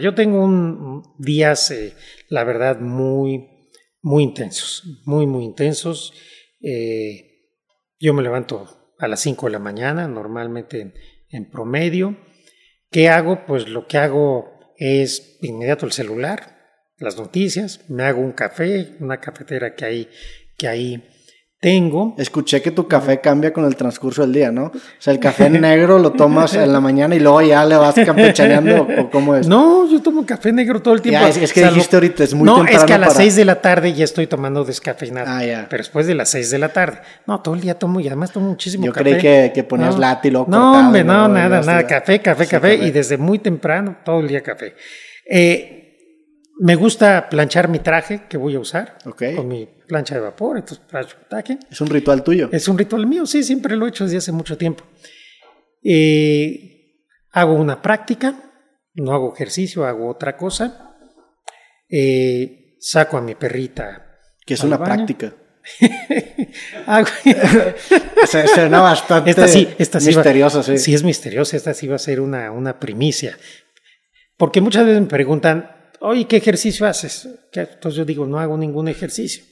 yo tengo un, días, eh, la verdad, muy, muy intensos, muy, muy intensos. Eh, yo me levanto a las 5 de la mañana, normalmente en, promedio. ¿Qué hago? Pues lo que hago es inmediato el celular, las noticias, me hago un café, una cafetera que hay, que hay tengo. Escuché que tu café cambia con el transcurso del día, ¿no? O sea, el café negro lo tomas en la mañana y luego ya le vas campechaneando o cómo es. No, yo tomo café negro todo el tiempo. es, que dijiste ahorita, es muy No, es que a las 6 de la tarde ya estoy tomando descafeinado. Ah, ya. Pero después de las 6 de la tarde. No, todo el día tomo y además tomo muchísimo café. Yo creí que, que ponías no, luego No, hombre, no, nada, nada. Café, café, café, Y desde muy temprano, todo el día café. Eh, me gusta planchar mi traje que voy a usar con mi plancha de vapor, entonces plancho traje. ¿Es un ritual tuyo? Es un ritual mío, sí, siempre lo he hecho desde hace mucho tiempo. Eh, hago una práctica, no hago ejercicio, hago otra cosa. Eh, saco a mi perrita. Que es una práctica. Suena bastante esta sí, esta sí misteriosa, sí. Sí, es misteriosa, esta sí va a ser una, una primicia. Porque muchas veces me preguntan, oye, ¿qué ejercicio haces? Entonces yo digo, no hago ningún ejercicio.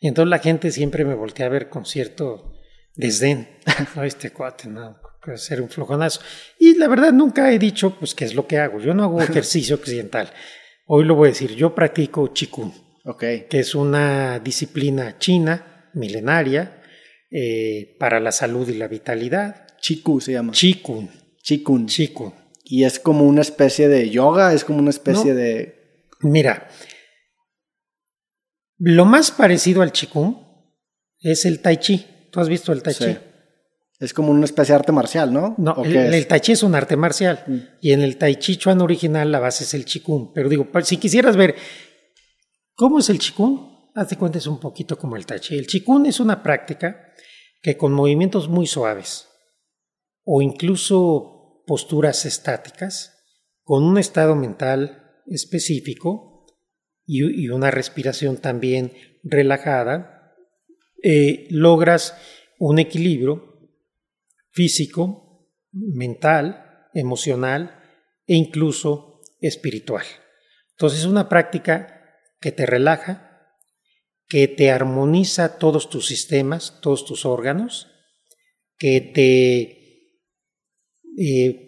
Y entonces la gente siempre me voltea a ver con cierto desdén. No, este cuate, no, puede ser un flojonazo. Y la verdad nunca he dicho, pues, qué es lo que hago. Yo no hago ejercicio occidental. Hoy lo voy a decir, yo practico Qigong, okay. que es una disciplina china, milenaria, eh, para la salud y la vitalidad. Qigong se llama. Qigong. Qigong. Qigong. Y es como una especie de yoga, es como una especie de Mira, lo más parecido al Qigong es el Tai Chi. ¿Tú has visto el Tai Chi? Es como una especie de arte marcial, ¿no? No, el, Tai Chi es un arte marcial. Mm. Y en el Tai Chi Chuan original la base es el Qigong. Pero digo, si quisieras ver cómo es el Qigong, hazte cuenta es un poquito como el Tai Chi. El Qigong es una práctica que con movimientos muy suaves o incluso posturas estáticas, con un estado mental específico y, una respiración también relajada, eh, logras un equilibrio físico, mental, emocional e incluso espiritual. Entonces es una práctica que te relaja, que te armoniza todos tus sistemas, todos tus órganos, que te eh,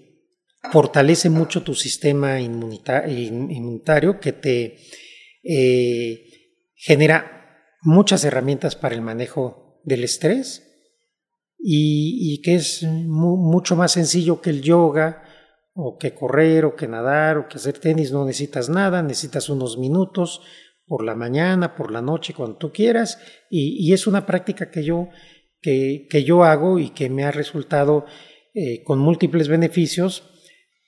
fortalece mucho tu sistema inmunitario, que te eh, genera muchas herramientas para el manejo del estrés y, que es mucho más sencillo que el yoga o que correr o que nadar o que hacer tenis, no necesitas nada, necesitas unos minutos por la mañana, por la noche, cuando tú quieras. Y, es una práctica que yo, que, yo hago y que me ha resultado eh, con múltiples beneficios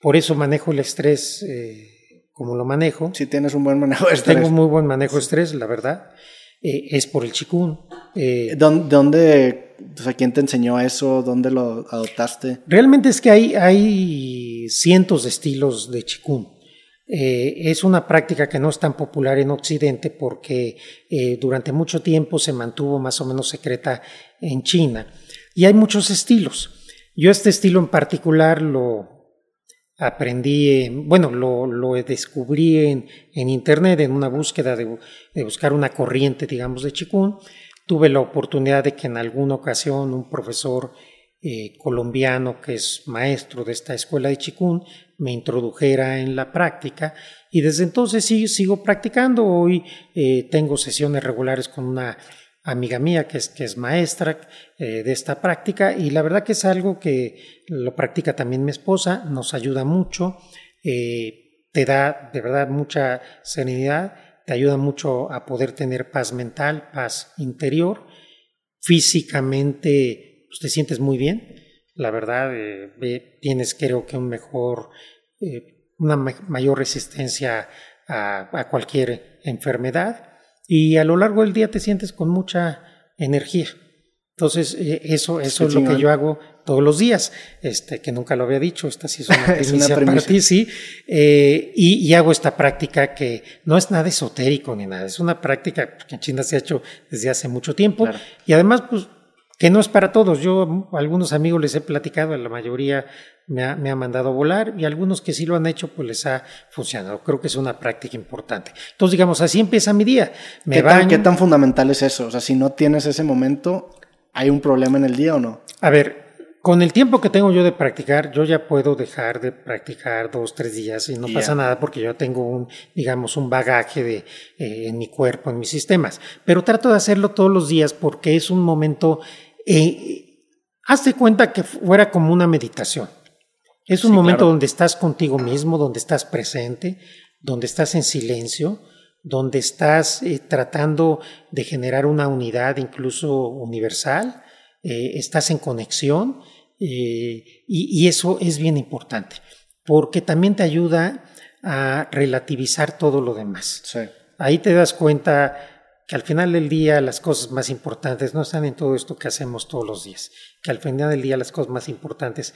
por eso manejo el estrés eh, como lo manejo. Si tienes un buen manejo de estrés. Tengo muy buen manejo de estrés, la verdad. Eh, es por el chikun. Eh, ¿Dónde, o sea, quién te enseñó eso? ¿Dónde lo adoptaste? Realmente es que hay, hay cientos de estilos de chikun. es una práctica que no es tan popular en Occidente porque durante mucho tiempo se mantuvo más o menos secreta en China. Y hay muchos estilos. Yo este estilo en particular lo, aprendí, bueno, lo, lo descubrí en, en, internet en una búsqueda de, de, buscar una corriente, digamos, de chikun. Tuve la oportunidad de que en alguna ocasión un profesor eh, colombiano que es maestro de esta escuela de chikun me introdujera en la práctica y desde entonces sí, sigo practicando. Hoy eh, tengo sesiones regulares con una amiga mía que es, que es maestra eh, de esta práctica y la verdad que es algo que lo practica también mi esposa, nos ayuda mucho, eh, te da de verdad mucha serenidad, te ayuda mucho a poder tener paz mental, paz interior, físicamente pues, te sientes muy bien, la verdad eh, tienes creo que un mejor, una mayor resistencia a, a cualquier enfermedad y a lo largo del día te sientes con mucha energía. Entonces, eh, eso, eso es lo que yo hago todos los días, este, que nunca lo había dicho, esta sí es una primicia, para ti, sí, eh, y, hago esta práctica que no es nada esotérico ni nada, es una práctica que en China se ha hecho desde hace mucho tiempo, y además, pues, que no es para todos. Yo a algunos amigos les he platicado, a la mayoría me ha, me ha, mandado a volar y algunos que sí lo han hecho, pues les ha funcionado. Creo que es una práctica importante. Entonces, digamos, así empieza mi día. Me ¿Qué, tan, ¿Qué tan fundamental es eso? O sea, si no tienes ese momento, ¿hay un problema en el día o no? A ver, con el tiempo que tengo yo de practicar, yo ya puedo dejar de practicar dos, tres días y no pasa nada porque yo tengo un, digamos, un bagaje de, eh, en mi cuerpo, en mis sistemas. Pero trato de hacerlo todos los días porque es un momento, eh, hazte cuenta que fuera como una meditación. Es un momento donde estás contigo mismo, donde estás presente, donde estás en silencio, donde estás eh, tratando de generar una unidad incluso universal, eh, estás en conexión eh, y, eso es bien importante, porque también te ayuda a relativizar todo lo demás. Ahí te das cuenta que al final del día las cosas más importantes no están en todo esto que hacemos todos los días, que al final del día las cosas más importantes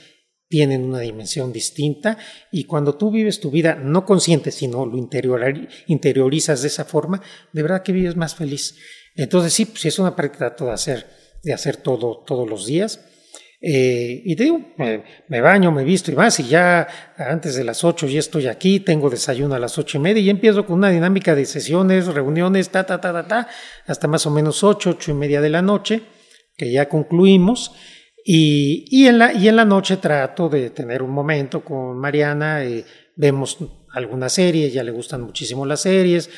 tienen una dimensión distinta y cuando tú vives tu vida no consciente, sino lo interiorizas de esa forma, de verdad que vives más feliz. Entonces sí, pues es una práctica de hacer, de hacer todo todos los días. Eh, y digo, me, baño, me visto y más, y ya antes de las ocho ya estoy aquí, tengo desayuno a las ocho y media y empiezo con una dinámica de sesiones, reuniones, ta, ta, ta, ta, ta, hasta más o menos ocho, ocho y media de la noche, que ya concluimos. Y, y, en la, y en la noche trato de tener un momento con Mariana, eh, vemos alguna serie, ya le gustan muchísimo las series,